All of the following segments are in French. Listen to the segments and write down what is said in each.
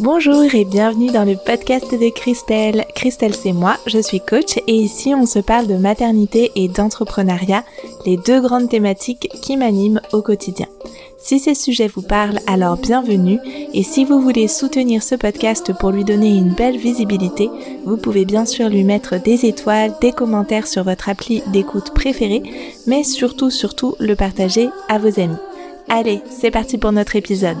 Bonjour et bienvenue dans le podcast de Christelle. Christelle c'est moi, je suis coach et ici on se parle de maternité et d'entrepreneuriat, les deux grandes thématiques qui m'animent au quotidien. Si ces sujets vous parlent, alors bienvenue et si vous voulez soutenir ce podcast pour lui donner une belle visibilité, vous pouvez bien sûr lui mettre des étoiles, des commentaires sur votre appli d'écoute préférée, mais surtout surtout le partager à vos amis. Allez, c'est parti pour notre épisode.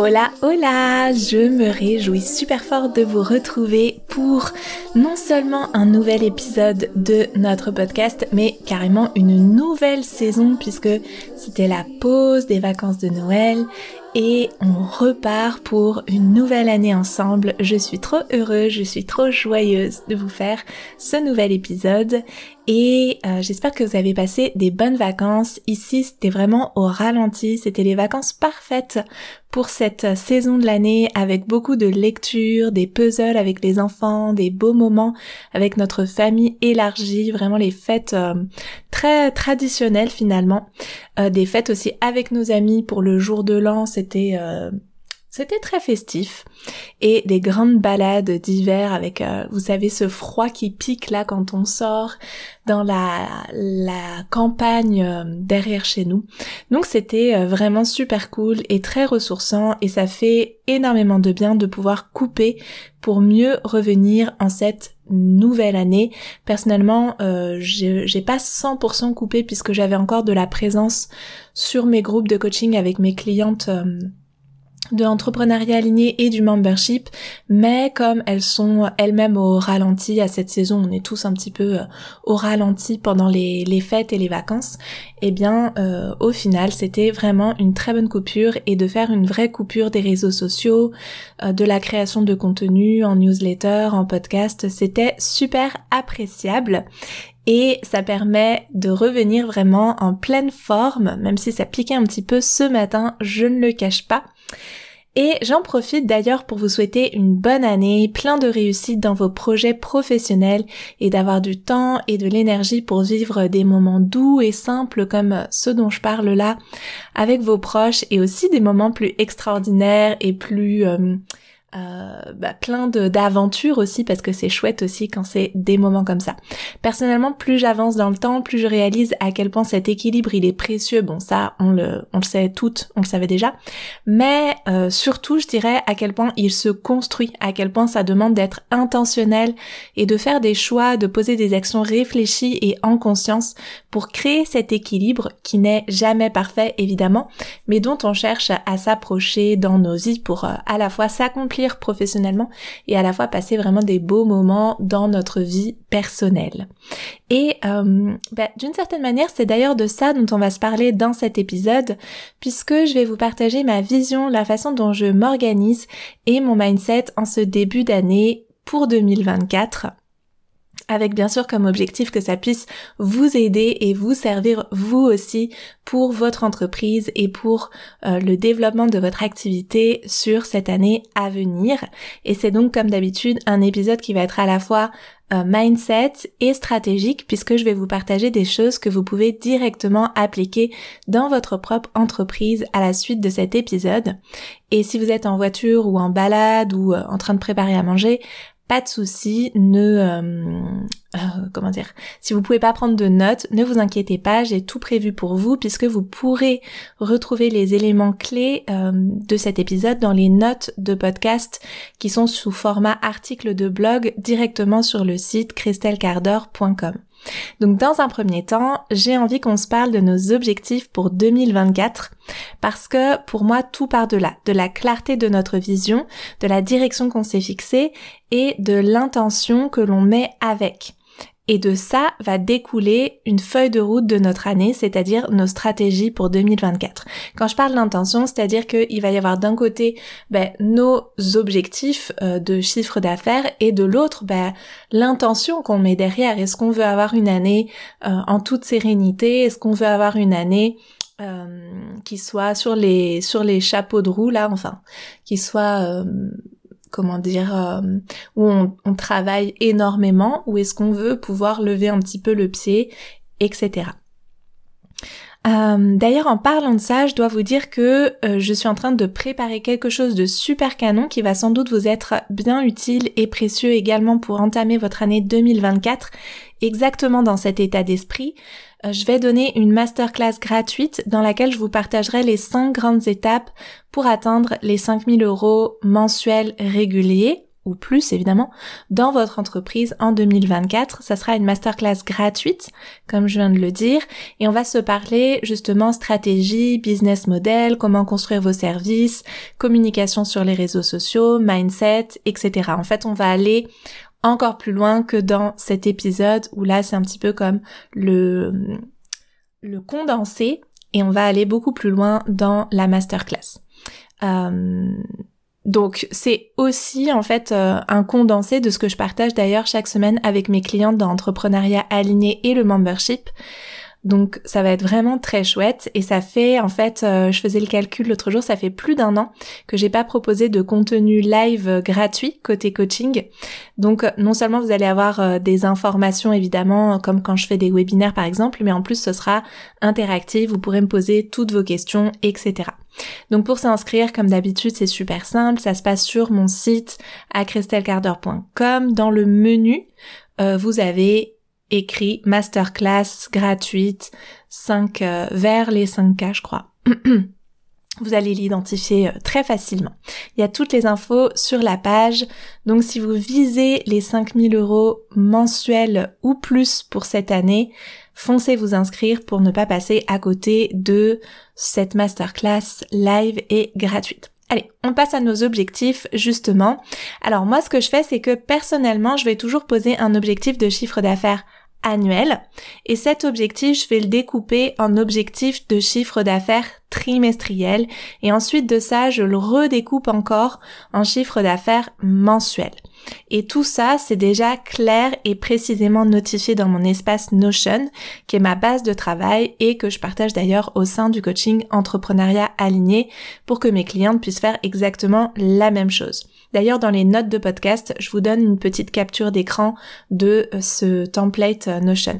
Hola, hola Je me réjouis super fort de vous retrouver pour non seulement un nouvel épisode de notre podcast, mais carrément une nouvelle saison puisque c'était la pause des vacances de Noël et on repart pour une nouvelle année ensemble. Je suis trop heureuse, je suis trop joyeuse de vous faire ce nouvel épisode et euh, j'espère que vous avez passé des bonnes vacances. Ici, c'était vraiment au ralenti, c'était les vacances parfaites pour cette saison de l'année avec beaucoup de lectures, des puzzles avec les enfants, des beaux moments avec notre famille élargie, vraiment les fêtes euh, très traditionnelles finalement, euh, des fêtes aussi avec nos amis pour le jour de l'an, c'était c'était très festif et des grandes balades d'hiver avec, euh, vous savez, ce froid qui pique là quand on sort dans la, la campagne euh, derrière chez nous. Donc c'était euh, vraiment super cool et très ressourçant et ça fait énormément de bien de pouvoir couper pour mieux revenir en cette nouvelle année. Personnellement, j'ai pas 100% coupé puisque j'avais encore de la présence sur mes groupes de coaching avec mes clientes de l'entrepreneuriat aligné et du membership, mais comme elles sont elles-mêmes au ralenti à cette saison, on est tous un petit peu euh, au ralenti pendant les, fêtes et les vacances, eh bien euh, au final c'était vraiment une très bonne coupure et de faire une vraie coupure des réseaux sociaux, euh, de la création de contenu en newsletter, en podcast, c'était super appréciable et ça permet de revenir vraiment en pleine forme, même si ça piquait un petit peu ce matin, je ne le cache pas. Et j'en profite d'ailleurs pour vous souhaiter une bonne année, plein de réussite dans vos projets professionnels et d'avoir du temps et de l'énergie pour vivre des moments doux et simples comme ceux dont je parle là avec vos proches et aussi des moments plus extraordinaires et plus euh, euh, bah, plein d'aventures aussi parce que c'est chouette aussi quand c'est des moments comme ça. Personnellement, plus j'avance dans le temps, plus je réalise à quel point cet équilibre il est précieux. Bon, ça on le on le sait toutes, on le savait déjà, mais euh, surtout je dirais à quel point il se construit, à quel point ça demande d'être intentionnel et de faire des choix, de poser des actions réfléchies et en conscience pour créer cet équilibre qui n'est jamais parfait évidemment, mais dont on cherche à s'approcher dans nos vies pour euh, à la fois s'accomplir professionnellement et à la fois passer vraiment des beaux moments dans notre vie personnelle. Et euh, bah, d'une certaine manière, c'est d'ailleurs de ça dont on va se parler dans cet épisode, puisque je vais vous partager ma vision, la façon dont je m'organise et mon mindset en ce début d'année pour 2024 avec bien sûr comme objectif que ça puisse vous aider et vous servir vous aussi pour votre entreprise et pour euh, le développement de votre activité sur cette année à venir. Et c'est donc comme d'habitude un épisode qui va être à la fois euh, mindset et stratégique puisque je vais vous partager des choses que vous pouvez directement appliquer dans votre propre entreprise à la suite de cet épisode. Et si vous êtes en voiture ou en balade ou euh, en train de préparer à manger, pas de souci, ne euh, euh, comment dire, si vous pouvez pas prendre de notes, ne vous inquiétez pas, j'ai tout prévu pour vous puisque vous pourrez retrouver les éléments clés euh, de cet épisode dans les notes de podcast qui sont sous format article de blog directement sur le site christelcardor.com. Donc dans un premier temps, j'ai envie qu'on se parle de nos objectifs pour 2024 parce que pour moi tout part de là, de la clarté de notre vision, de la direction qu'on s'est fixée et de l'intention que l'on met avec. Et de ça va découler une feuille de route de notre année, c'est-à-dire nos stratégies pour 2024. Quand je parle d'intention, c'est-à-dire qu'il va y avoir d'un côté ben, nos objectifs euh, de chiffre d'affaires et de l'autre ben, l'intention qu'on met derrière. Est-ce qu'on veut avoir une année euh, en toute sérénité? Est-ce qu'on veut avoir une année euh, qui soit sur les sur les chapeaux de roue là, enfin, qui soit comment dire, euh, où on, travaille énormément, ou est-ce qu'on veut pouvoir lever un petit peu le pied, etc. Euh, d'ailleurs, en parlant de ça, je dois vous dire que euh, je suis en train de préparer quelque chose de super canon qui va sans doute vous être bien utile et précieux également pour entamer votre année 2024 exactement dans cet état d'esprit. Euh, je vais donner une masterclass gratuite dans laquelle je vous partagerai les 5 grandes étapes pour atteindre les 5000 euros mensuels réguliers ou plus évidemment, dans votre entreprise en 2024. Ça sera une masterclass gratuite, comme je viens de le dire, et on va se parler justement stratégie, business model, comment construire vos services, communication sur les réseaux sociaux, mindset, etc. En fait, on va aller encore plus loin que dans cet épisode où là c'est un petit peu comme le, le condensé et on va aller beaucoup plus loin dans la masterclass. Euh, donc c'est aussi en fait euh, un condensé de ce que je partage d'ailleurs chaque semaine avec mes clientes dans l'entrepreneuriat aligné et le membership. Donc ça va être vraiment très chouette et ça fait en fait, euh, je faisais le calcul l'autre jour, ça fait plus d'un an que j'ai pas proposé de contenu live gratuit côté coaching. Donc non seulement vous allez avoir euh, des informations évidemment comme quand je fais des webinaires par exemple, mais en plus ce sera interactif, vous pourrez me poser toutes vos questions, etc. Donc pour s'inscrire, comme d'habitude, c'est super simple. Ça se passe sur mon site à christelcarder.com. Dans le menu, euh, vous avez écrit masterclass gratuite 5 euh, vers les 5K, je crois. vous allez l'identifier euh, très facilement. Il y a toutes les infos sur la page. Donc si vous visez les 5000 euros mensuels ou plus pour cette année, foncez vous inscrire pour ne pas passer à côté de cette masterclass live et gratuite. Allez, on passe à nos objectifs justement. Alors moi ce que je fais c'est que personnellement je vais toujours poser un objectif de chiffre d'affaires annuel et cet objectif je vais le découper en objectif de chiffre d'affaires trimestriel et ensuite de ça je le redécoupe encore en chiffre d'affaires mensuel. Et tout ça, c'est déjà clair et précisément notifié dans mon espace Notion, qui est ma base de travail et que je partage d'ailleurs au sein du coaching entrepreneuriat aligné pour que mes clientes puissent faire exactement la même chose. D'ailleurs, dans les notes de podcast, je vous donne une petite capture d'écran de euh, ce template euh, Notion.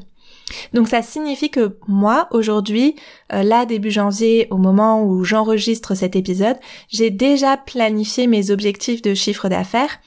Donc ça signifie que moi, aujourd'hui, euh, là, début janvier, au moment où j'enregistre cet épisode, j'ai déjà planifié mes objectifs de chiffre d'affaires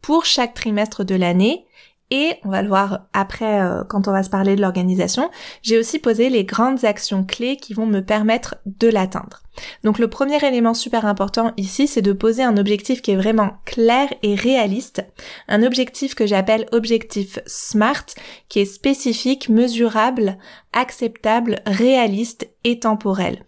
pour chaque trimestre de l'année. Et on va le voir après euh, quand on va se parler de l'organisation, j'ai aussi posé les grandes actions clés qui vont me permettre de l'atteindre. Donc le premier élément super important ici, c'est de poser un objectif qui est vraiment clair et réaliste, un objectif que j'appelle objectif SMART, qui est spécifique, mesurable, acceptable, réaliste et temporel.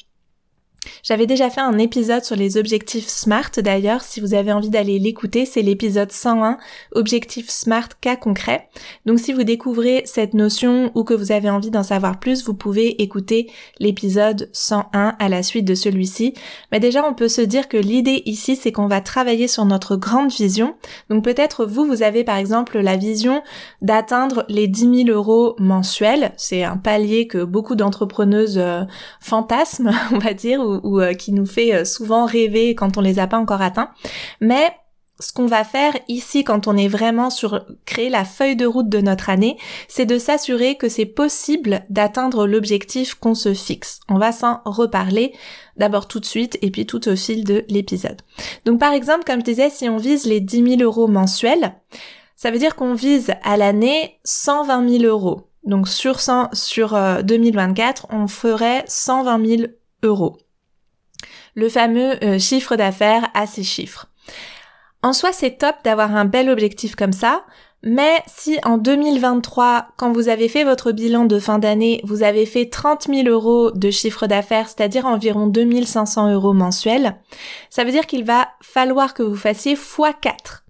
J'avais déjà fait un épisode sur les objectifs SMART d'ailleurs, si vous avez envie d'aller l'écouter, c'est l'épisode 101, objectifs SMART cas concret. Donc si vous découvrez cette notion ou que vous avez envie d'en savoir plus, vous pouvez écouter l'épisode 101 à la suite de celui-ci. Mais déjà on peut se dire que l'idée ici c'est qu'on va travailler sur notre grande vision. Donc peut-être vous, vous avez par exemple la vision d'atteindre les 10 000 euros mensuels. C'est un palier que beaucoup d'entrepreneuses euh, fantasment, on va dire, ou, euh, qui nous fait euh, souvent rêver quand on les a pas encore atteints. Mais ce qu'on va faire ici quand on est vraiment sur créer la feuille de route de notre année, c'est de s'assurer que c'est possible d'atteindre l'objectif qu'on se fixe. On va s'en reparler d'abord tout de suite et puis tout au fil de l'épisode. Donc par exemple, comme je disais, si on vise les 10 000 euros mensuels, ça veut dire qu'on vise à l'année 120 000 euros. Donc sur 100, sur 2024, euh, on ferait 120 000 euros le fameux euh, chiffre d'affaires à ces chiffres. En soi, c'est top d'avoir un bel objectif comme ça, mais si en 2023, quand vous avez fait votre bilan de fin d'année, vous avez fait 30 000 euros de chiffre d'affaires, c'est-à-dire environ 2500 euros mensuels, ça veut dire qu'il va falloir que vous fassiez x4.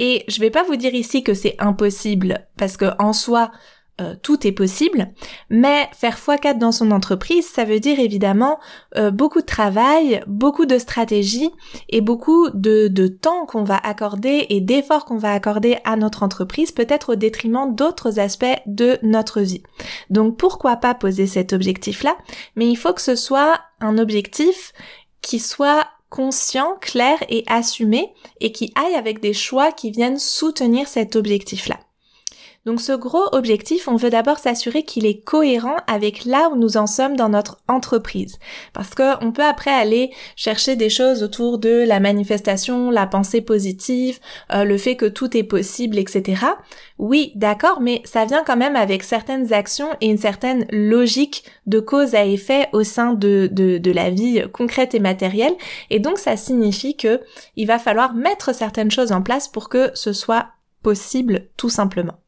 Et je vais pas vous dire ici que c'est impossible, parce que en soi, euh, tout est possible, mais faire x4 dans son entreprise, ça veut dire évidemment euh, beaucoup de travail, beaucoup de stratégie et beaucoup de, de temps qu'on va accorder et d'efforts qu'on va accorder à notre entreprise, peut-être au détriment d'autres aspects de notre vie. Donc pourquoi pas poser cet objectif-là, mais il faut que ce soit un objectif qui soit conscient, clair et assumé et qui aille avec des choix qui viennent soutenir cet objectif-là. Donc ce gros objectif, on veut d'abord s'assurer qu'il est cohérent avec là où nous en sommes dans notre entreprise. Parce que on peut après aller chercher des choses autour de la manifestation, la pensée positive, euh, le fait que tout est possible, etc. Oui, d'accord, mais ça vient quand même avec certaines actions et une certaine logique de cause à effet au sein de, de, de la vie concrète et matérielle. Et donc ça signifie que il va falloir mettre certaines choses en place pour que ce soit possible tout simplement.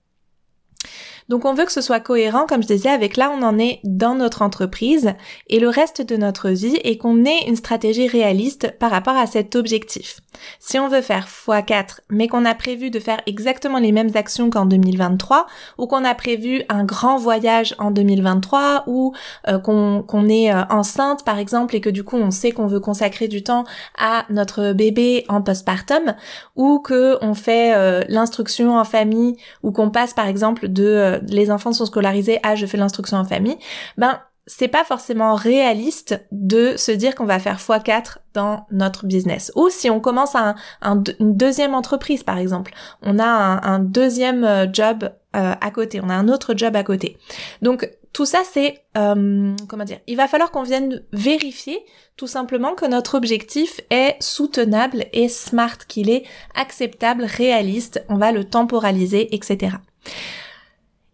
Donc on veut que ce soit cohérent, comme je disais, avec là on en est dans notre entreprise et le reste de notre vie et qu'on ait une stratégie réaliste par rapport à cet objectif. Si on veut faire x4 mais qu'on a prévu de faire exactement les mêmes actions qu'en 2023 ou qu'on a prévu un grand voyage en 2023 ou euh, qu'on est euh, enceinte par exemple et que du coup on sait qu'on veut consacrer du temps à notre bébé en postpartum ou que on fait euh, l'instruction en famille ou qu'on passe par exemple de les enfants sont scolarisés, ah je fais l'instruction en famille, ben c'est pas forcément réaliste de se dire qu'on va faire x4 dans notre business. Ou si on commence un, une deuxième entreprise, par exemple, on a un, deuxième euh, job euh, à côté, on a un autre job à côté. Donc tout ça, c'est euh, comment dire Il va falloir qu'on vienne vérifier tout simplement que notre objectif est soutenable et smart, qu'il est acceptable, réaliste. On va le temporaliser, etc.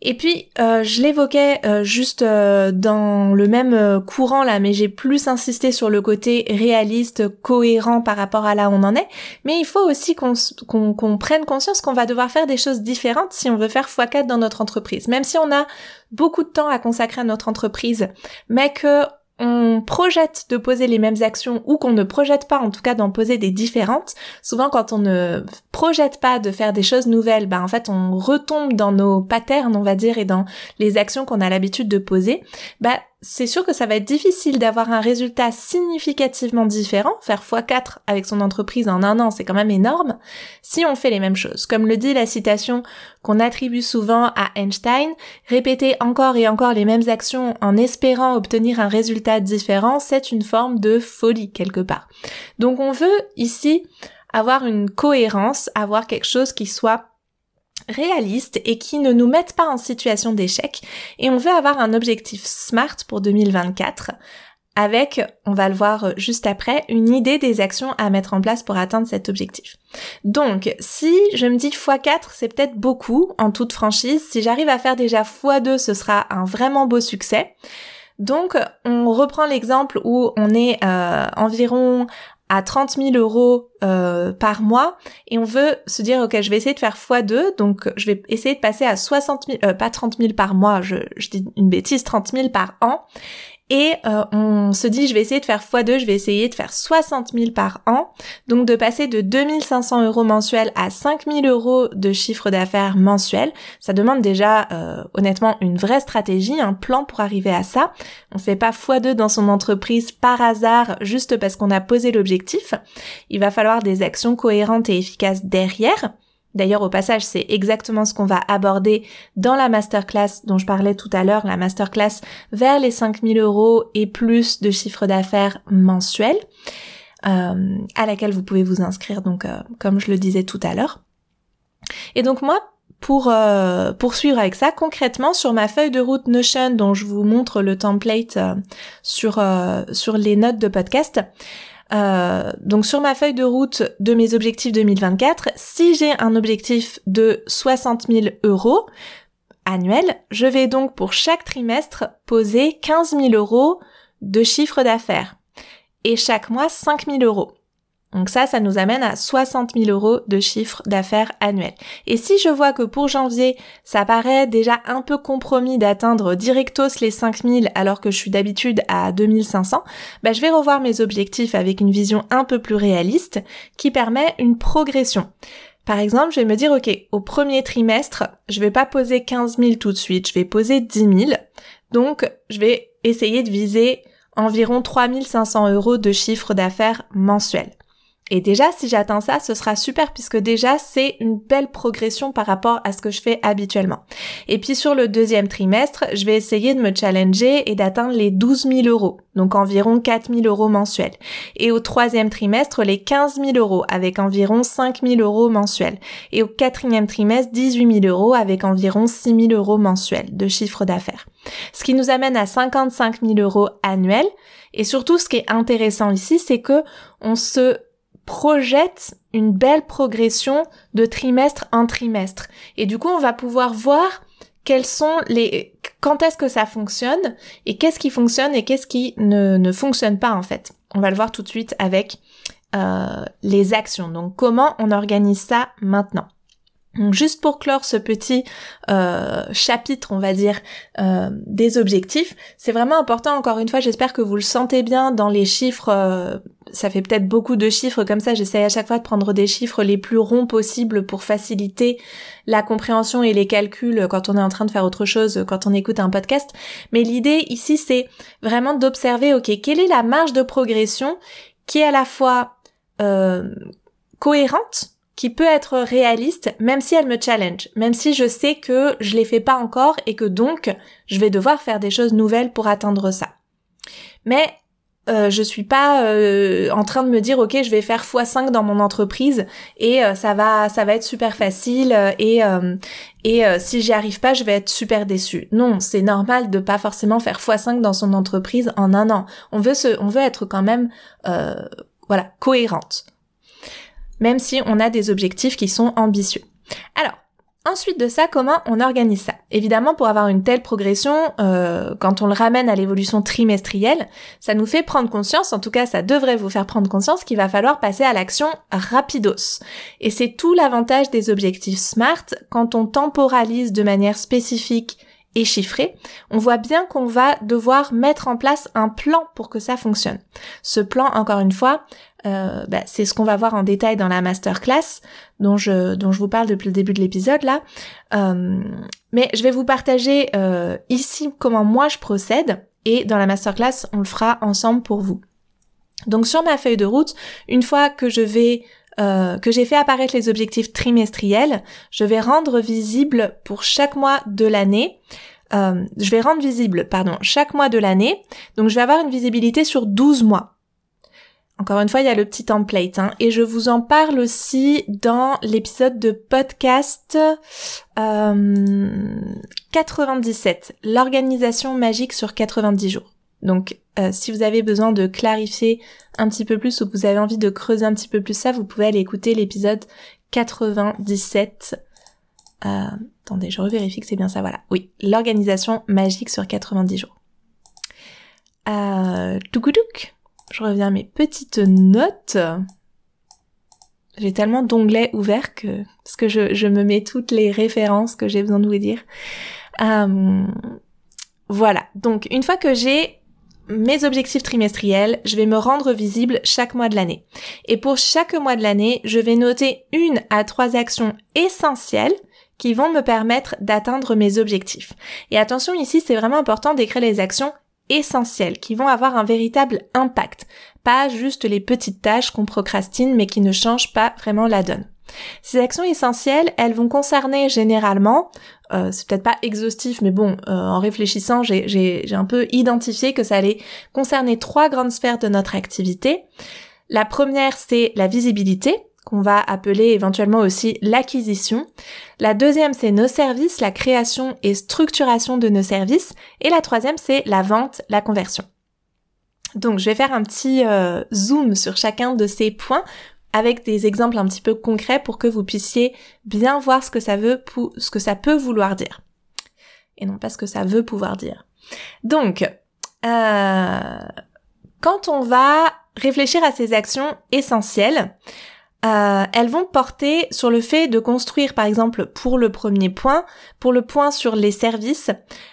Et puis, euh, je l'évoquais euh, juste euh, dans le même courant là, mais j'ai plus insisté sur le côté réaliste, cohérent par rapport à là où on en est. Mais il faut aussi qu'on prenne conscience qu'on va devoir faire des choses différentes si on veut faire x4 dans notre entreprise. Même si on a beaucoup de temps à consacrer à notre entreprise, mais que on projette de poser les mêmes actions ou qu'on ne projette pas en tout cas d'en poser des différentes, souvent quand on ne projette pas de faire des choses nouvelles, bah en fait on retombe dans nos patterns on va dire et dans les actions qu'on a l'habitude de poser, bah c'est sûr que ça va être difficile d'avoir un résultat significativement différent. Faire x4 avec son entreprise en un an, c'est quand même énorme, si on fait les mêmes choses. Comme le dit la citation qu'on attribue souvent à Einstein, répéter encore et encore les mêmes actions en espérant obtenir un résultat différent, c'est une forme de folie quelque part. Donc on veut ici avoir une cohérence, avoir quelque chose qui soit réalistes et qui ne nous mettent pas en situation d'échec. Et on veut avoir un objectif SMART pour 2024 avec, on va le voir juste après, une idée des actions à mettre en place pour atteindre cet objectif. Donc, si je me dis x4, c'est peut-être beaucoup en toute franchise. Si j'arrive à faire déjà x2, ce sera un vraiment beau succès. Donc, on reprend l'exemple où on est euh, environ à 30 000 euros euh, par mois. Et on veut se dire ok je vais essayer de faire x2 donc je vais essayer de passer à 60 000 euh, pas 30 000 par mois. Je, je dis une bêtise 30 000 par an et euh, on se dit, je vais essayer de faire x2, je vais essayer de faire 60 000 par an. Donc de passer de 2500 euros mensuels à 5000 euros de chiffre d'affaires mensuel. Ça demande déjà euh, honnêtement une vraie stratégie, un plan pour arriver à ça. On fait pas x2 dans son entreprise par hasard juste parce qu'on a posé l'objectif. Il va falloir des actions cohérentes et efficaces derrière. D'ailleurs, au passage, c'est exactement ce qu'on va aborder dans la masterclass dont je parlais tout à l'heure, la masterclass vers les 5000 euros et plus de chiffre d'affaires mensuel, euh, à laquelle vous pouvez vous inscrire, donc euh, comme je le disais tout à l'heure. Et donc moi, pour euh, poursuivre avec ça, concrètement sur ma feuille de route Notion dont je vous montre le template sur sur les notes de podcast, euh, donc sur ma feuille de route de mes objectifs 2024, si j'ai un objectif de 60 000 euros annuels, je vais donc pour chaque trimestre poser 15 000 euros de chiffre d'affaires et chaque mois 5 000 euros. Donc ça, ça nous amène à 60 000 euros de chiffre d'affaires annuel. Et si je vois que pour janvier, ça paraît déjà un peu compromis d'atteindre directos les 5 000 alors que je suis d'habitude à 2500, bah je vais revoir mes objectifs avec une vision un peu plus réaliste qui permet une progression. Par exemple, je vais me dire, ok, au premier trimestre, je vais pas poser 15 000 tout de suite, je vais poser 10 000. Donc, je vais essayer de viser environ 3500 euros de chiffre d'affaires mensuel. Et déjà, si j'atteins ça, ce sera super puisque déjà, c'est une belle progression par rapport à ce que je fais habituellement. Et puis sur le deuxième trimestre, je vais essayer de me challenger et d'atteindre les 12 000 euros, donc environ 4 000 euros mensuels. Et au troisième trimestre, les 15 000 euros avec environ 5 000 euros mensuels. Et au quatrième trimestre, 18 000 euros avec environ 6 000 euros mensuels de chiffre d'affaires. Ce qui nous amène à 55 000 euros annuels. Et surtout, ce qui est intéressant ici, c'est que on se projette une belle progression de trimestre en trimestre. Et du coup, on va pouvoir voir quels sont les, quand est-ce que ça fonctionne et qu'est-ce qui fonctionne et qu'est-ce qui ne, ne fonctionne pas en fait. On va le voir tout de suite avec euh, les actions. Donc comment on organise ça maintenant? Juste pour clore ce petit euh, chapitre, on va dire, euh, des objectifs, c'est vraiment important, encore une fois, j'espère que vous le sentez bien dans les chiffres, euh, ça fait peut-être beaucoup de chiffres comme ça, j'essaie à chaque fois de prendre des chiffres les plus ronds possibles pour faciliter la compréhension et les calculs quand on est en train de faire autre chose, quand on écoute un podcast. Mais l'idée ici, c'est vraiment d'observer, ok, quelle est la marge de progression qui est à la fois cohérente qui peut être réaliste même si elle me challenge, même si je sais que je les fais pas encore et que donc je vais devoir faire des choses nouvelles pour atteindre ça. Mais euh, je suis pas euh, en train de me dire ok je vais faire x5 dans mon entreprise et euh, ça va ça va être super facile euh, et et si j'y arrive pas je vais être super déçue. Non, c'est normal de pas forcément faire x5 dans son entreprise en un an. On veut se on veut être quand même voilà cohérente même si on a des objectifs qui sont ambitieux. Alors, Ensuite de ça, comment on organise ça? Évidemment, pour avoir une telle progression, euh, quand on le ramène à l'évolution trimestrielle, ça nous fait prendre conscience, en tout cas ça devrait vous faire prendre conscience qu'il va falloir passer à l'action rapidos. Et c'est tout l'avantage des objectifs SMART quand on temporalise de manière spécifique et chiffrée, on voit bien qu'on va devoir mettre en place un plan pour que ça fonctionne. Ce plan, encore une fois, euh, bah, c'est ce qu'on va voir en détail dans la masterclass dont je, dont je vous parle depuis le début de l'épisode là. Euh, mais je vais vous partager euh, ici comment moi je procède et dans la masterclass on le fera ensemble pour vous. Donc sur ma feuille de route, une fois que je vais que j'ai fait apparaître les objectifs trimestriels, je vais rendre visible pour chaque mois de l'année je vais rendre visible, pardon, chaque mois de l'année. Donc je vais avoir une visibilité sur 12 mois. Encore une fois, il y a le petit template. Hein, et je vous en parle aussi dans l'épisode de podcast euh, 97, l'organisation magique sur 90 jours. Donc euh, si vous avez besoin de clarifier un petit peu plus ou que vous avez envie de creuser un petit peu plus ça, vous pouvez aller écouter l'épisode 97. Euh, attendez, je revérifie que c'est bien ça. Voilà. Oui, l'organisation magique sur 90 jours. Euh, je reviens à mes petites notes. J'ai tellement d'onglets ouverts que parce que je, me mets toutes les références que j'ai besoin de vous dire. Euh, voilà. Donc une fois que j'ai mes objectifs trimestriels, je vais me rendre visible chaque mois de l'année. Et pour chaque mois de l'année, je vais noter une à trois actions essentielles qui vont me permettre d'atteindre mes objectifs. Et attention ici, c'est vraiment important d'écrire les actions essentielles qui vont avoir un véritable impact, pas juste les petites tâches qu'on procrastine mais qui ne changent pas vraiment la donne. Ces actions essentielles, elles vont concerner généralement, euh, c'est peut-être pas exhaustif, mais bon, euh, en réfléchissant, j'ai un peu identifié que ça allait concerner trois grandes sphères de notre activité. La première, c'est la visibilité, qu'on va appeler éventuellement aussi l'acquisition. La deuxième, c'est nos services, la création et structuration de nos services. Et la troisième, c'est la vente, la conversion. Donc, je vais faire un petit euh, zoom sur chacun de ces points avec des exemples un petit peu concrets pour que vous puissiez bien voir ce que ça veut, ce que ça peut vouloir dire. Et non pas ce que ça veut pouvoir dire. Donc, euh, quand on va réfléchir à ces actions essentielles, euh, elles vont porter sur le fait de construire, par exemple, pour le premier point, pour le point sur les services,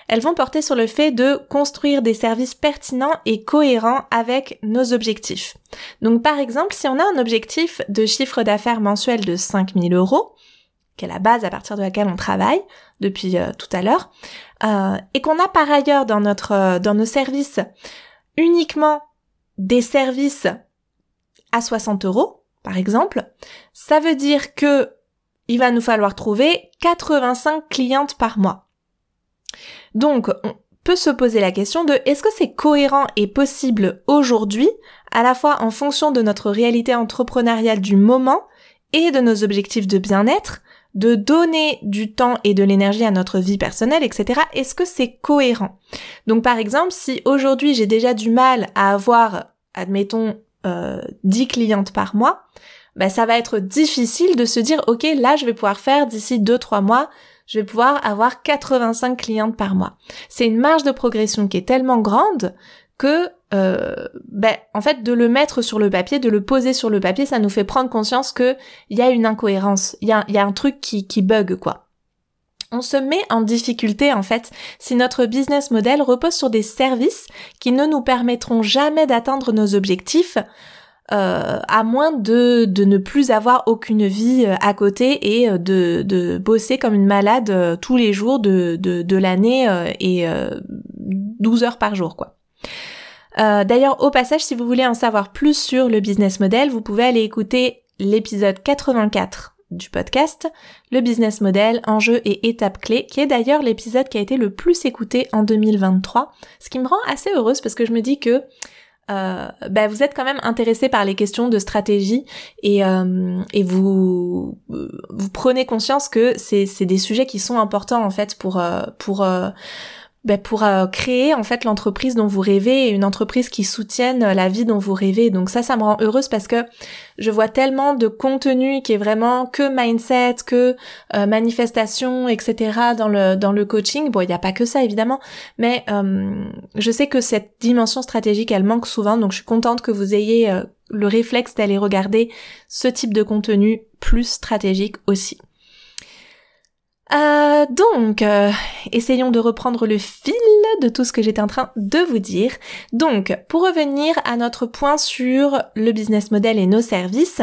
elles vont porter sur le fait de construire des services pertinents et cohérents avec nos objectifs. Donc, par exemple, si on a un objectif de chiffre d'affaires mensuel de 5000 euros, qui est la base à partir de laquelle on travaille depuis euh, tout à l'heure, euh, et qu'on a par ailleurs dans notre dans nos services uniquement des services à 60 euros, par exemple, ça veut dire que il va nous falloir trouver 85 clientes par mois. Donc, on peut se poser la question de est-ce que c'est cohérent et possible aujourd'hui, à la fois en fonction de notre réalité entrepreneuriale du moment et de nos objectifs de bien-être, de donner du temps et de l'énergie à notre vie personnelle, etc. Est-ce que c'est cohérent? Donc par exemple, si aujourd'hui j'ai déjà du mal à avoir, admettons, euh, 10 clientes par mois, bah, ça va être difficile de se dire, ok, là je vais pouvoir faire d'ici 2-3 mois, je vais pouvoir avoir 85 clientes par mois. C'est une marge de progression qui est tellement grande que euh, ben, en fait, de le mettre sur le papier, de le poser sur le papier, ça nous fait prendre conscience que il y a une incohérence, il y a, y a un truc qui, qui bug, quoi. On se met en difficulté, en fait, si notre business model repose sur des services qui ne nous permettront jamais d'atteindre nos objectifs, euh, à moins de, de ne plus avoir aucune vie euh, à côté et euh, de, de bosser comme une malade tous les jours de, de, de l'année et 12 heures par jour, quoi. D'ailleurs, au passage, si vous voulez en savoir plus sur le business model, vous pouvez aller écouter l'épisode 84 du podcast, le business model, enjeux et étapes clés, qui est d'ailleurs l'épisode qui a été le plus écouté en 2023, ce qui me rend assez heureuse parce que je me dis que euh, bah, vous êtes quand même intéressé par les questions de stratégie et, euh, et vous vous prenez conscience que c'est des sujets qui sont importants en fait pour pour ben pour euh, créer en fait l'entreprise dont vous rêvez et une entreprise qui soutienne la vie dont vous rêvez. Donc ça, ça me rend heureuse parce que je vois tellement de contenu qui est vraiment que mindset, que euh, manifestation, etc. dans le dans le coaching. Bon, il n'y a pas que ça évidemment, mais euh, je sais que cette dimension stratégique, elle manque souvent. Donc je suis contente que vous ayez le réflexe d'aller regarder ce type de contenu plus stratégique aussi. Euh, donc, euh, essayons de reprendre le fil de tout ce que j'étais en train de vous dire. Donc, pour revenir à notre point sur le business model et nos services,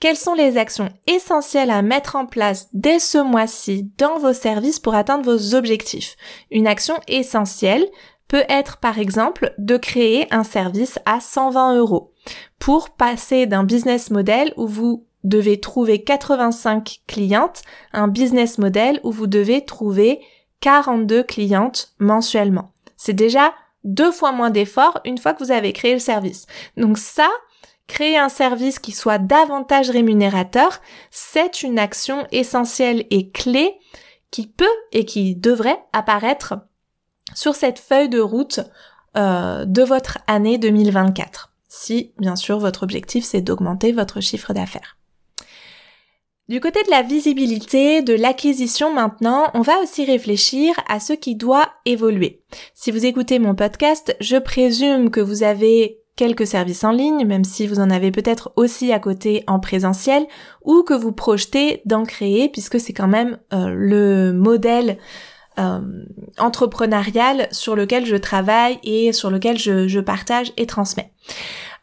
quelles sont les actions essentielles à mettre en place dès ce mois-ci dans vos services pour atteindre vos objectifs? Une action essentielle peut être par exemple de créer un service à 120 euros pour passer d'un business model où vous devez trouver 85 clientes, un business model où vous devez trouver 42 clientes mensuellement. C'est déjà deux fois moins d'efforts une fois que vous avez créé le service. Donc ça, créer un service qui soit davantage rémunérateur, c'est une action essentielle et clé qui peut et qui devrait apparaître sur cette feuille de route euh, de votre année 2024. Si, bien sûr, votre objectif, c'est d'augmenter votre chiffre d'affaires. Du côté de la visibilité, de l'acquisition maintenant, on va aussi réfléchir à ce qui doit évoluer. Si vous écoutez mon podcast, je présume que vous avez quelques services en ligne, même si vous en avez peut-être aussi à côté en présentiel, ou que vous projetez d'en créer, puisque c'est quand même euh, le modèle euh, entrepreneurial sur lequel je travaille et sur lequel je, partage et transmets.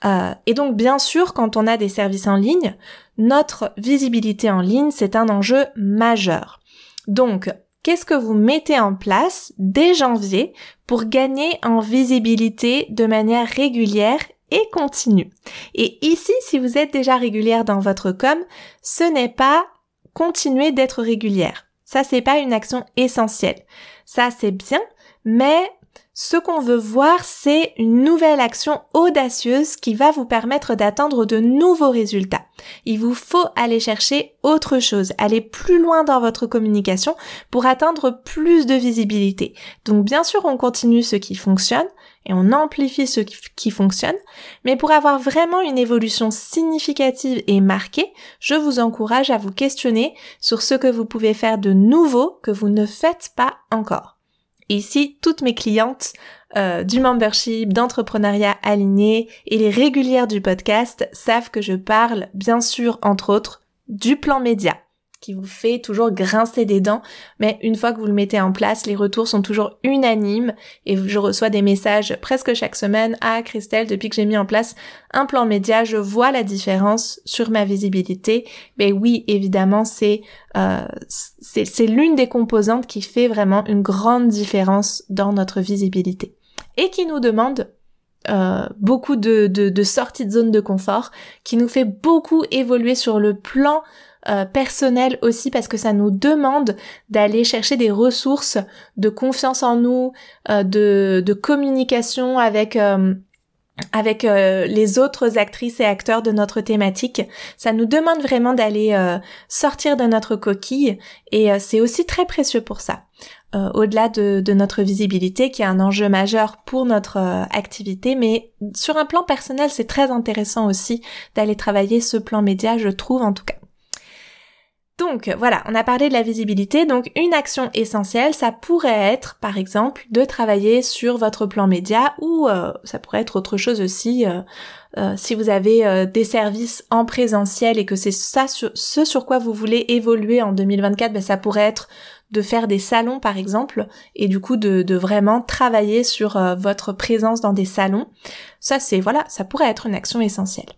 Euh, et donc bien sûr, quand on a des services en ligne, notre visibilité en ligne, c'est un enjeu majeur. Donc, qu'est-ce que vous mettez en place dès janvier pour gagner en visibilité de manière régulière et continue? Et ici, si vous êtes déjà régulière dans votre com, ce n'est pas continuer d'être régulière. Ça, c'est pas une action essentielle. Ça, c'est bien, mais ce qu'on veut voir, c'est une nouvelle action audacieuse qui va vous permettre d'atteindre de nouveaux résultats. Il vous faut aller chercher autre chose, aller plus loin dans votre communication pour atteindre plus de visibilité. Donc bien sûr, on continue ce qui fonctionne et on amplifie ce qui fonctionne, mais pour avoir vraiment une évolution significative et marquée, je vous encourage à vous questionner sur ce que vous pouvez faire de nouveau que vous ne faites pas encore. Ici, toutes mes clientes euh, du membership, d'entrepreneuriat aligné et les régulières du podcast savent que je parle, bien sûr, entre autres, du plan média qui vous fait toujours grincer des dents, mais une fois que vous le mettez en place, les retours sont toujours unanimes et je reçois des messages presque chaque semaine. Ah Christelle, depuis que j'ai mis en place un plan média, je vois la différence sur ma visibilité. Mais oui, évidemment, c'est euh, c'est l'une des composantes qui fait vraiment une grande différence dans notre visibilité et qui nous demande euh, beaucoup de, de, de sorties de zone de confort, qui nous fait beaucoup évoluer sur le plan euh, personnel aussi parce que ça nous demande d'aller chercher des ressources de confiance en nous, euh, de, de communication avec euh, avec les autres actrices et acteurs de notre thématique. Ça nous demande vraiment d'aller sortir de notre coquille et c'est aussi très précieux pour ça. au-delà de, de, notre visibilité qui est un enjeu majeur pour notre activité, mais sur un plan personnel, c'est très intéressant aussi d'aller travailler ce plan média, je trouve en tout cas. Donc voilà, on a parlé de la visibilité, donc une action essentielle, ça pourrait être par exemple de travailler sur votre plan média ou euh, ça pourrait être autre chose aussi euh, euh, si vous avez des services en présentiel et que c'est ça ce sur quoi vous voulez évoluer en 2024, ben, ça pourrait être de faire des salons par exemple et du coup de, de vraiment travailler sur votre présence dans des salons. Ça c'est voilà, ça pourrait être une action essentielle.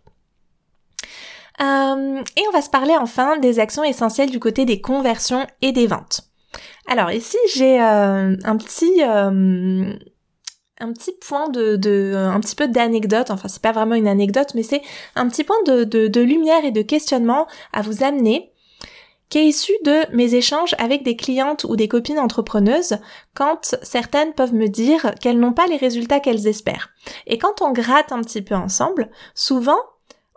Euh, et on va se parler enfin des actions essentielles du côté des conversions et des ventes. Alors ici j'ai euh, un petit euh, un petit point de, de un petit peu d'anecdote, enfin c'est pas vraiment une anecdote, mais c'est un petit point de, de, de, lumière et de questionnement à vous amener qui est issu de mes échanges avec des clientes ou des copines entrepreneuses quand certaines peuvent me dire qu'elles n'ont pas les résultats qu'elles espèrent. Et quand on gratte un petit peu ensemble, souvent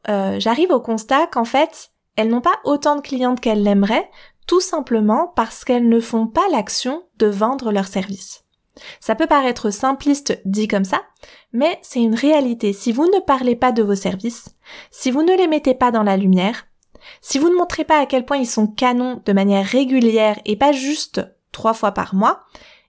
euh, j'arrive au constat qu'en fait, elles n'ont pas autant de clientes qu'elles l'aimeraient, tout simplement parce qu'elles ne font pas l'action de vendre leurs services. Ça peut paraître simpliste dit comme ça, mais c'est une réalité. Si vous ne parlez pas de vos services, si vous ne les mettez pas dans la lumière, si vous ne montrez pas à quel point ils sont canons de manière régulière et pas juste trois fois par mois,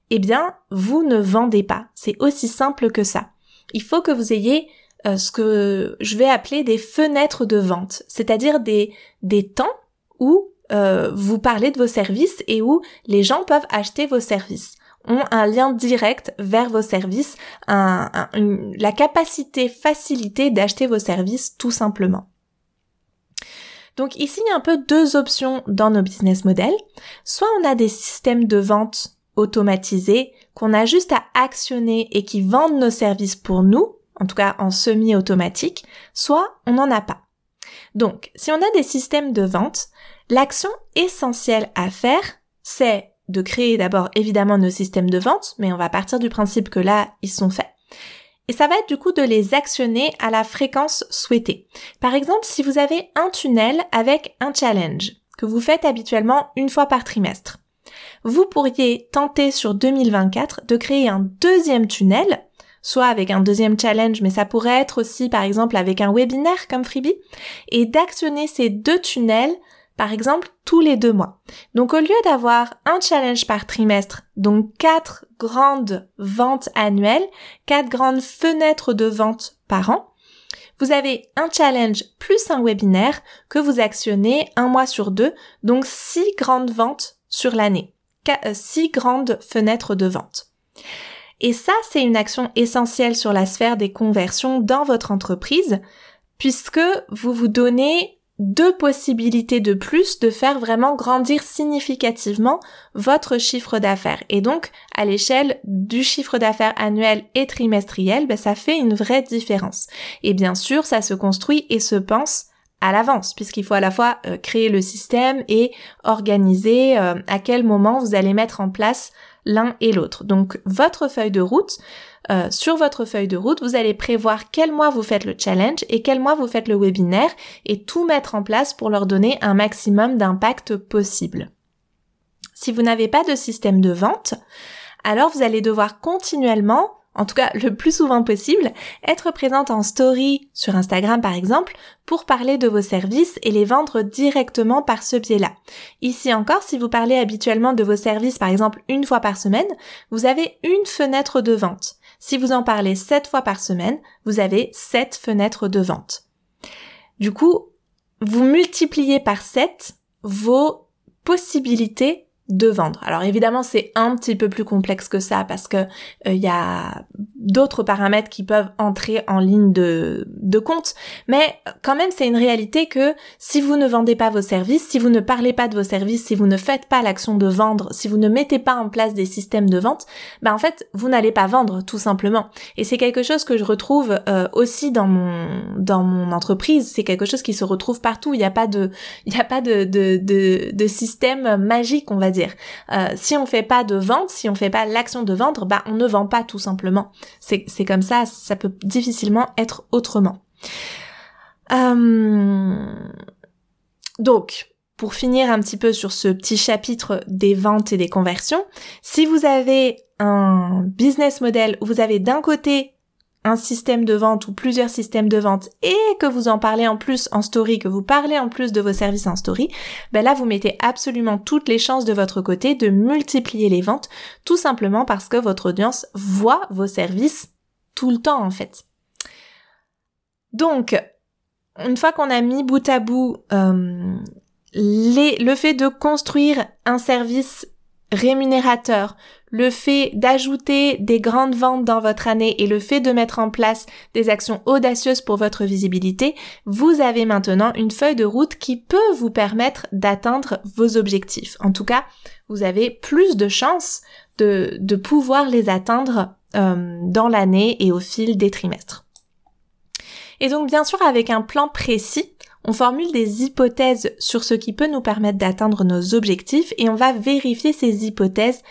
eh bien, vous ne vendez pas. C'est aussi simple que ça. Il faut que vous ayez euh, ce que je vais appeler des fenêtres de vente, c'est-à-dire des, des temps où euh, vous parlez de vos services et où les gens peuvent acheter vos services ont un lien direct vers vos services, la capacité facilité d'acheter vos services tout simplement. Donc ici, il y a un peu deux options dans nos business models. Soit on a des systèmes de vente automatisés qu'on a juste à actionner et qui vendent nos services pour nous, en tout cas en semi-automatique, soit on n'en a pas. Donc, si on a des systèmes de vente, l'action essentielle à faire, c'est de créer d'abord évidemment nos systèmes de vente, mais on va partir du principe que là, ils sont faits. Et ça va être du coup de les actionner à la fréquence souhaitée. Par exemple, si vous avez un tunnel avec un challenge que vous faites habituellement une fois par trimestre, vous pourriez tenter sur 2024 de créer un deuxième tunnel soit avec un deuxième challenge, mais ça pourrait être aussi par exemple avec un webinaire comme Freebie, et d'actionner ces deux tunnels par exemple tous les deux mois. Donc au lieu d'avoir un challenge par trimestre, donc quatre grandes ventes annuelles, quatre grandes fenêtres de vente par an, vous avez un challenge plus un webinaire que vous actionnez un mois sur deux, donc six grandes ventes sur l'année, euh, six grandes fenêtres de vente. Et ça, c'est une action essentielle sur la sphère des conversions dans votre entreprise, puisque vous vous donnez deux possibilités de plus de faire vraiment grandir significativement votre chiffre d'affaires. Et donc, à l'échelle du chiffre d'affaires annuel et trimestriel, ben, ça fait une vraie différence. Et bien sûr, ça se construit et se pense à l'avance, puisqu'il faut à la fois euh, créer le système et organiser euh, à quel moment vous allez mettre en place l'un et l'autre. Donc votre feuille de route, euh, sur votre feuille de route, vous allez prévoir quel mois vous faites le challenge et quel mois vous faites le webinaire et tout mettre en place pour leur donner un maximum d'impact possible. Si vous n'avez pas de système de vente, alors vous allez devoir continuellement en tout cas le plus souvent possible, être présente en story sur Instagram par exemple pour parler de vos services et les vendre directement par ce biais-là. Ici encore, si vous parlez habituellement de vos services par exemple une fois par semaine, vous avez une fenêtre de vente. Si vous en parlez sept fois par semaine, vous avez sept fenêtres de vente. Du coup, vous multipliez par 7 vos possibilités de vendre. Alors évidemment, c'est un petit peu plus complexe que ça parce que il euh, y a d'autres paramètres qui peuvent entrer en ligne de, de compte. Mais quand même, c'est une réalité que si vous ne vendez pas vos services, si vous ne parlez pas de vos services, si vous ne faites pas l'action de vendre, si vous ne mettez pas en place des systèmes de vente, ben en fait, vous n'allez pas vendre tout simplement. Et c'est quelque chose que je retrouve euh, aussi dans mon dans mon entreprise. C'est quelque chose qui se retrouve partout. Il n'y a pas de il n'y a pas de, de, de, de système magique, on va dire. Euh, si on fait pas de vente, si on fait pas l'action de vendre, ben on ne vend pas tout simplement. C'est comme ça. Ça peut difficilement être autrement. Euh, donc, pour finir un petit peu sur ce petit chapitre des ventes et des conversions, si vous avez un business model où vous avez d'un côté un système de vente ou plusieurs systèmes de vente et que vous en parlez en plus en story, que vous parlez en plus de vos services en story, ben là vous mettez absolument toutes les chances de votre côté de multiplier les ventes, tout simplement parce que votre audience voit vos services tout le temps en fait. Donc, une fois qu'on a mis bout à bout euh, le fait de construire un service rémunérateur, le fait d'ajouter des grandes ventes dans votre année et le fait de mettre en place des actions audacieuses pour votre visibilité, vous avez maintenant une feuille de route qui peut vous permettre d'atteindre vos objectifs. En tout cas, vous avez plus de chances de, pouvoir les atteindre euh, dans l'année et au fil des trimestres. Et donc bien sûr avec un plan précis, on formule des hypothèses sur ce qui peut nous permettre d'atteindre nos objectifs et on va vérifier ces hypothèses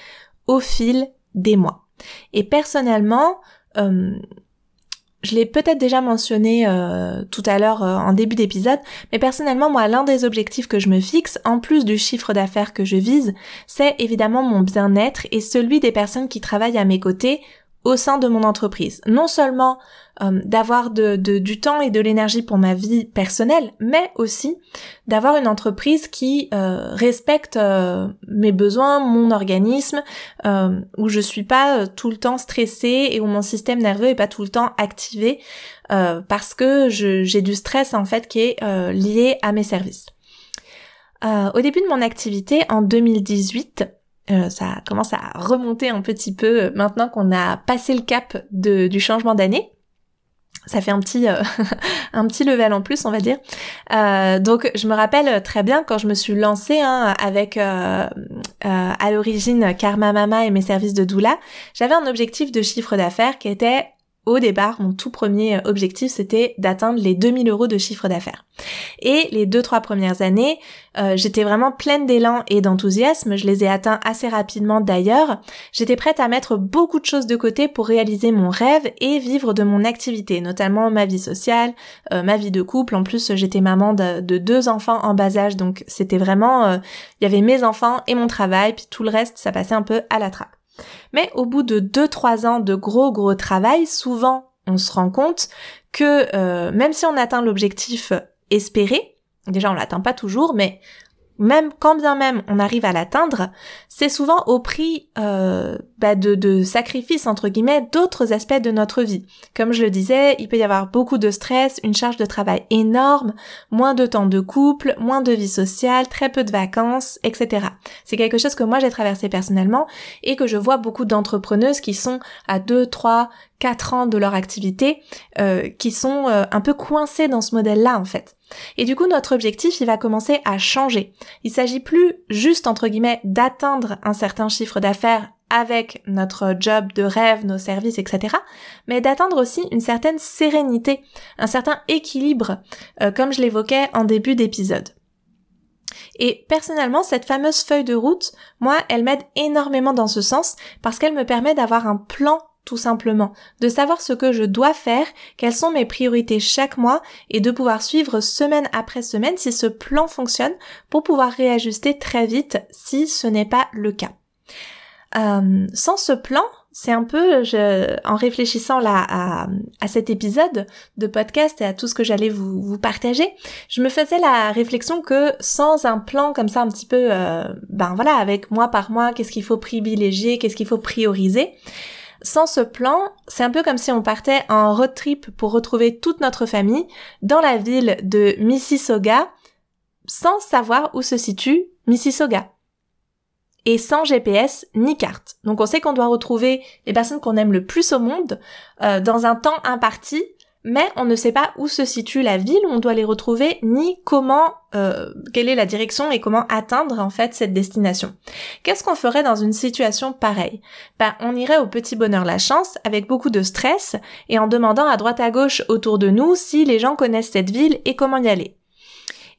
au fil des mois. Et personnellement, euh, je l'ai peut-être déjà mentionné euh, tout à l'heure euh, en début d'épisode, mais personnellement, moi, l'un des objectifs que je me fixe, en plus du chiffre d'affaires que je vise, c'est évidemment mon bien-être et celui des personnes qui travaillent à mes côtés au sein de mon entreprise. Non seulement euh, d'avoir du temps et de l'énergie pour ma vie personnelle, mais aussi d'avoir une entreprise qui euh, respecte euh, mes besoins, mon organisme, où je suis pas tout le temps stressée et où mon système nerveux est pas tout le temps activé parce que j'ai du stress en fait qui est lié à mes services. au début de mon activité en 2018, euh, ça commence à remonter un petit peu maintenant qu'on a passé le cap de, du changement d'année. Ça fait un petit euh, un petit level en plus, on va dire. Euh, donc je me rappelle très bien quand je me suis lancée hein, avec à l'origine Karma Mama et mes services de doula, j'avais un objectif de chiffre d'affaires qui était au départ, mon tout premier objectif, c'était d'atteindre les 2000 euros de chiffre d'affaires. Et les deux, trois premières années, euh, j'étais vraiment pleine d'élan et d'enthousiasme. Je les ai atteints assez rapidement d'ailleurs. J'étais prête à mettre beaucoup de choses de côté pour réaliser mon rêve et vivre de mon activité, notamment ma vie sociale, euh, ma vie de couple. En plus, j'étais maman de, deux enfants en bas âge, donc c'était vraiment, euh, il y avait mes enfants et mon travail, puis tout le reste, ça passait un peu à la trappe. Mais au bout de 2-3 ans de gros gros travail, souvent on se rend compte que euh, même si on atteint l'objectif espéré, déjà on l'atteint pas toujours, mais même quand bien même on arrive à l'atteindre, c'est souvent au prix euh, bah de, de sacrifices entre guillemets d'autres aspects de notre vie. Comme je le disais, il peut y avoir beaucoup de stress, une charge de travail énorme, moins de temps de couple, moins de vie sociale, très peu de vacances, etc. C'est quelque chose que moi j'ai traversé personnellement et que je vois beaucoup d'entrepreneuses qui sont à 2, 3, 4 ans de leur activité, euh, qui sont euh, un peu coincées dans ce modèle-là en fait. Et du coup, notre objectif, il va commencer à changer. Il s'agit plus juste, entre guillemets, d'atteindre un certain chiffre d'affaires avec notre job de rêve, nos services, etc., mais d'atteindre aussi une certaine sérénité, un certain équilibre, euh, comme je l'évoquais en début d'épisode. Et personnellement, cette fameuse feuille de route, moi, elle m'aide énormément dans ce sens parce qu'elle me permet d'avoir un plan tout simplement, de savoir ce que je dois faire, quelles sont mes priorités chaque mois et de pouvoir suivre semaine après semaine si ce plan fonctionne pour pouvoir réajuster très vite si ce n'est pas le cas. Euh, sans ce plan, c'est un peu, je, en réfléchissant là à, à, cet épisode de podcast et à tout ce que j'allais vous, vous, partager, je me faisais la réflexion que sans un plan comme ça un petit peu, euh, ben voilà, avec mois par mois, qu'est-ce qu'il faut privilégier, qu'est-ce qu'il faut prioriser, sans ce plan, c'est un peu comme si on partait en road trip pour retrouver toute notre famille dans la ville de Mississauga sans savoir où se situe Mississauga. et sans GPS ni carte. Donc on sait qu'on doit retrouver les personnes qu'on aime le plus au monde euh, dans un temps imparti mais on ne sait pas où se situe la ville où on doit les retrouver, ni comment, euh, quelle est la direction et comment atteindre en fait cette destination. Qu'est-ce qu'on ferait dans une situation pareille? Ben, on irait au petit bonheur la chance avec beaucoup de stress et en demandant à droite à gauche autour de nous si les gens connaissent cette ville et comment y aller.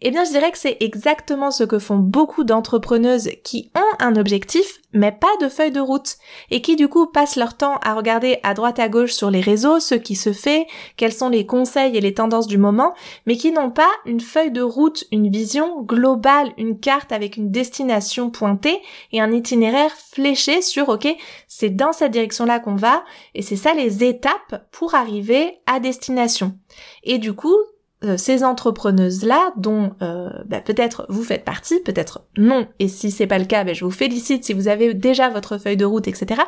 Eh bien, je dirais que c'est exactement ce que font beaucoup d'entrepreneuses qui ont un objectif, mais pas de feuille de route, et qui du coup passent leur temps à regarder à droite à gauche sur les réseaux ce qui se fait, quels sont les conseils et les tendances du moment, mais qui n'ont pas une feuille de route, une vision globale, une carte avec une destination pointée et un itinéraire fléché sur ok, c'est dans cette direction-là qu'on va, et c'est ça les étapes pour arriver à destination. Et du coup, euh, ces entrepreneuses-là, dont euh, bah, peut-être vous faites partie, peut-être non, et si c'est pas le cas, bah, je vous félicite si vous avez déjà votre feuille de route, etc.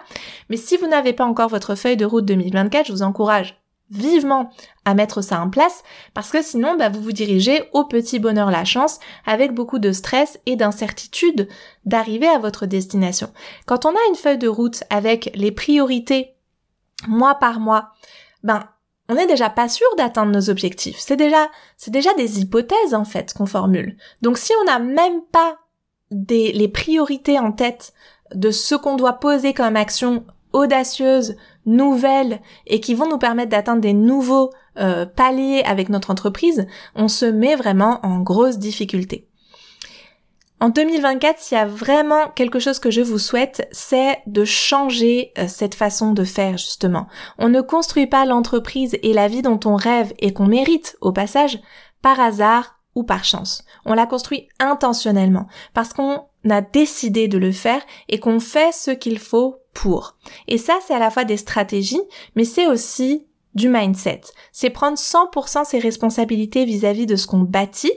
Mais si vous n'avez pas encore votre feuille de route 2024, je vous encourage vivement à mettre ça en place parce que sinon bah, vous vous dirigez au petit bonheur la chance avec beaucoup de stress et d'incertitude d'arriver à votre destination. Quand on a une feuille de route avec les priorités mois par mois, ben on n'est déjà pas sûr d'atteindre nos objectifs. C'est déjà, c'est déjà des hypothèses en fait qu'on formule. Donc si on n'a même pas des, les priorités en tête de ce qu'on doit poser comme action audacieuse, nouvelle et qui vont nous permettre d'atteindre des nouveaux euh, paliers avec notre entreprise, on se met vraiment en grosse difficulté. En 2024, s'il y a vraiment quelque chose que je vous souhaite, c'est de changer euh, cette façon de faire justement. On ne construit pas l'entreprise et la vie dont on rêve et qu'on mérite au passage par hasard ou par chance. On la construit intentionnellement parce qu'on a décidé de le faire et qu'on fait ce qu'il faut pour. Et ça, c'est à la fois des stratégies, mais c'est aussi du mindset. C'est prendre 100% ses responsabilités vis-à-vis -vis de ce qu'on bâtit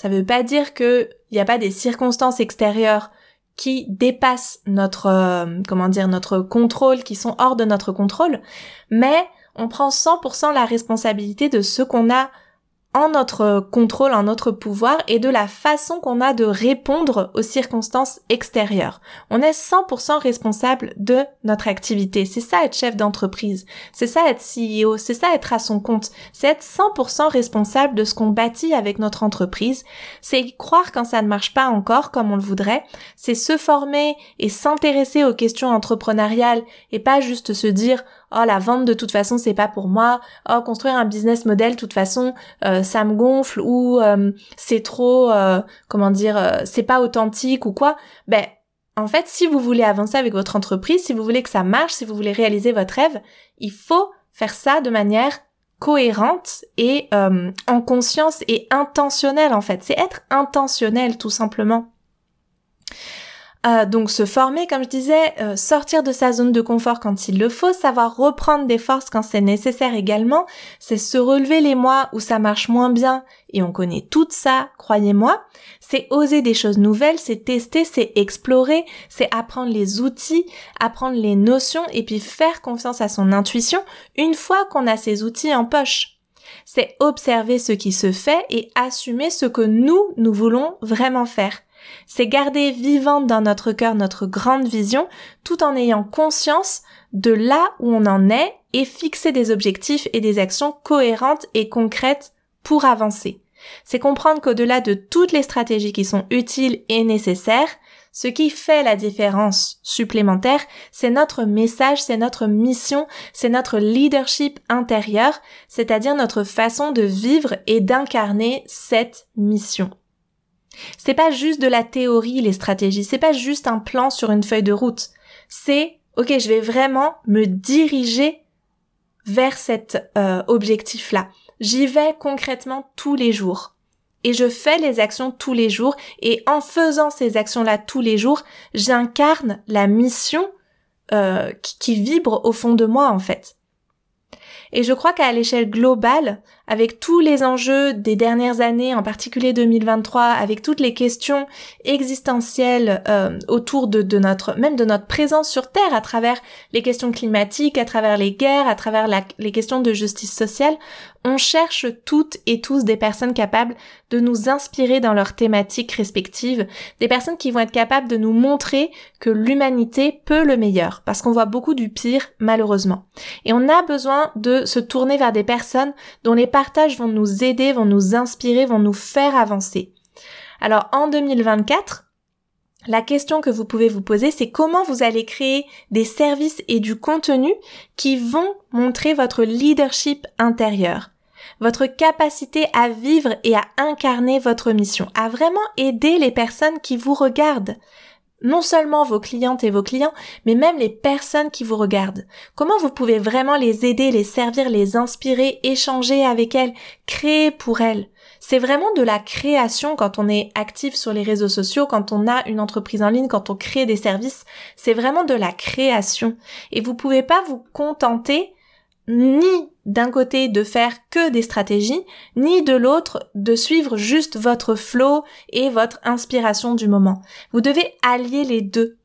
ça veut pas dire que il n'y a pas des circonstances extérieures qui dépassent notre euh, comment dire notre contrôle, qui sont hors de notre contrôle, mais on prend 100% la responsabilité de ce qu'on a en notre contrôle, en notre pouvoir et de la façon qu'on a de répondre aux circonstances extérieures. On est 100% responsable de notre activité. C'est ça être chef d'entreprise. C'est ça être CEO. C'est ça être à son compte. C'est être 100% responsable de ce qu'on bâtit avec notre entreprise. C'est croire quand ça ne marche pas encore comme on le voudrait. C'est se former et s'intéresser aux questions entrepreneuriales et pas juste se dire oh la vente de toute façon c'est pas pour moi, oh construire un business model de toute façon euh, ça me gonfle ou euh, c'est trop euh, comment dire c'est pas authentique ou quoi. Ben en fait si vous voulez avancer avec votre entreprise, si vous voulez que ça marche, si vous voulez réaliser votre rêve, il faut faire ça de manière cohérente et en conscience et intentionnelle en fait. C'est être intentionnel tout simplement. Euh, donc se former, comme je disais, euh, sortir de sa zone de confort quand il le faut, savoir reprendre des forces quand c'est nécessaire également, c'est se relever les mois où ça marche moins bien, et on connaît tout ça, croyez-moi, c'est oser des choses nouvelles, c'est tester, c'est explorer, c'est apprendre les outils, apprendre les notions, et puis faire confiance à son intuition une fois qu'on a ces outils en poche c'est observer ce qui se fait et assumer ce que nous, nous voulons vraiment faire. C'est garder vivante dans notre cœur notre grande vision tout en ayant conscience de là où on en est et fixer des objectifs et des actions cohérentes et concrètes pour avancer. C'est comprendre qu'au-delà de toutes les stratégies qui sont utiles et nécessaires, ce qui fait la différence supplémentaire, c'est notre message, c'est notre mission, c'est notre leadership intérieur, c'est-à-dire notre façon de vivre et d'incarner cette mission. C'est pas juste de la théorie, les stratégies. C'est pas juste un plan sur une feuille de route. C'est, ok, je vais vraiment me diriger vers cet euh, objectif-là. J'y vais concrètement tous les jours. Et je fais les actions tous les jours. Et en faisant ces actions-là tous les jours, j'incarne la mission euh, qui vibre au fond de moi, en fait. Et je crois qu'à l'échelle globale, avec tous les enjeux des dernières années, en particulier 2023, avec toutes les questions existentielles euh, autour de, de, notre, même de notre présence sur Terre, à travers les questions climatiques, à travers les guerres, à travers les questions de justice sociale, on cherche toutes et tous des personnes capables de nous inspirer dans leurs thématiques respectives, des personnes qui vont être capables de nous montrer que l'humanité peut le meilleur, parce qu'on voit beaucoup du pire malheureusement. Et on a besoin de se tourner vers des personnes dont les partages vont nous aider, vont nous inspirer, vont nous faire avancer. Alors en 2024, la question que vous pouvez vous poser, c'est comment vous allez créer des services et du contenu qui vont montrer votre leadership intérieur, votre capacité à vivre et à incarner votre mission, à vraiment aider les personnes qui vous regardent. Non seulement vos clientes et vos clients, mais même les personnes qui vous regardent. Comment vous pouvez vraiment les aider, les servir, les inspirer, échanger avec elles, créer pour elles? C'est vraiment de la création quand on est actif sur les réseaux sociaux, quand on a une entreprise en ligne, quand on crée des services. C'est vraiment de la création. Et vous pouvez pas vous contenter ni d'un côté de faire que des stratégies, ni de l'autre de suivre juste votre flow et votre inspiration du moment. Vous devez allier les deux.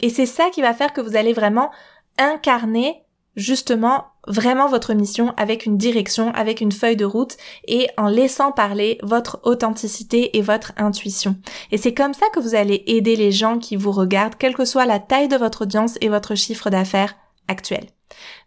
Et c'est ça qui va faire que vous allez vraiment incarner justement vraiment votre mission avec une direction, avec une feuille de route et en laissant parler votre authenticité et votre intuition. Et c'est comme ça que vous allez aider les gens qui vous regardent, quelle que soit la taille de votre audience et votre chiffre d'affaires actuel.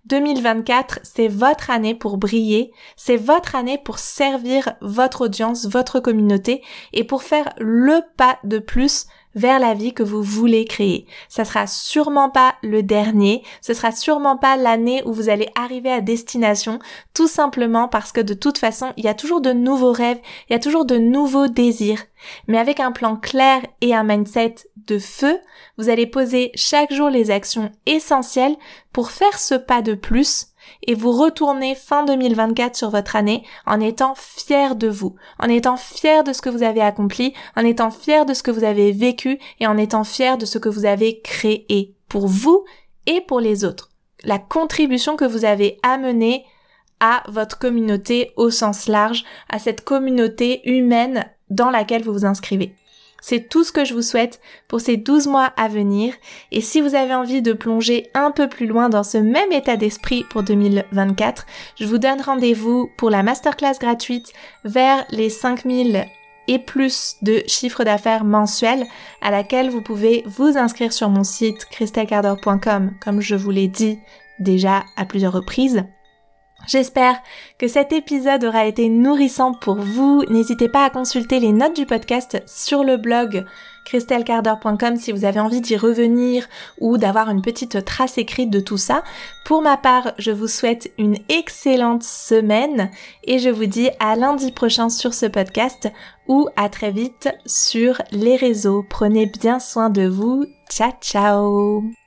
2024, c'est votre année pour briller, c'est votre année pour servir votre audience, votre communauté et pour faire le pas de plus vers la vie que vous voulez créer. Ça sera sûrement pas le dernier, ce sera sûrement pas l'année où vous allez arriver à destination, tout simplement parce que de toute façon, il y a toujours de nouveaux rêves, il y a toujours de nouveaux désirs. Mais avec un plan clair et un mindset de feu, vous allez poser chaque jour les actions essentielles pour faire ce pas de plus et vous retournez fin 2024 sur votre année en étant fier de vous, en étant fier de ce que vous avez accompli, en étant fier de ce que vous avez vécu et en étant fier de ce que vous avez créé pour vous et pour les autres. La contribution que vous avez amenée à votre communauté au sens large, à cette communauté humaine dans laquelle vous vous inscrivez. C'est tout ce que je vous souhaite pour ces 12 mois à venir. Et si vous avez envie de plonger un peu plus loin dans ce même état d'esprit pour 2024, je vous donne rendez-vous pour la masterclass gratuite vers les 5000 et plus de chiffre d'affaires mensuel à laquelle vous pouvez vous inscrire sur mon site christelcardor.com comme je vous l'ai dit déjà à plusieurs reprises. J'espère que cet épisode aura été nourrissant pour vous. N'hésitez pas à consulter les notes du podcast sur le blog christelcardor.com si vous avez envie d'y revenir ou d'avoir une petite trace écrite de tout ça. Pour ma part, je vous souhaite une excellente semaine et je vous dis à lundi prochain sur ce podcast ou à très vite sur les réseaux. Prenez bien soin de vous. Ciao ciao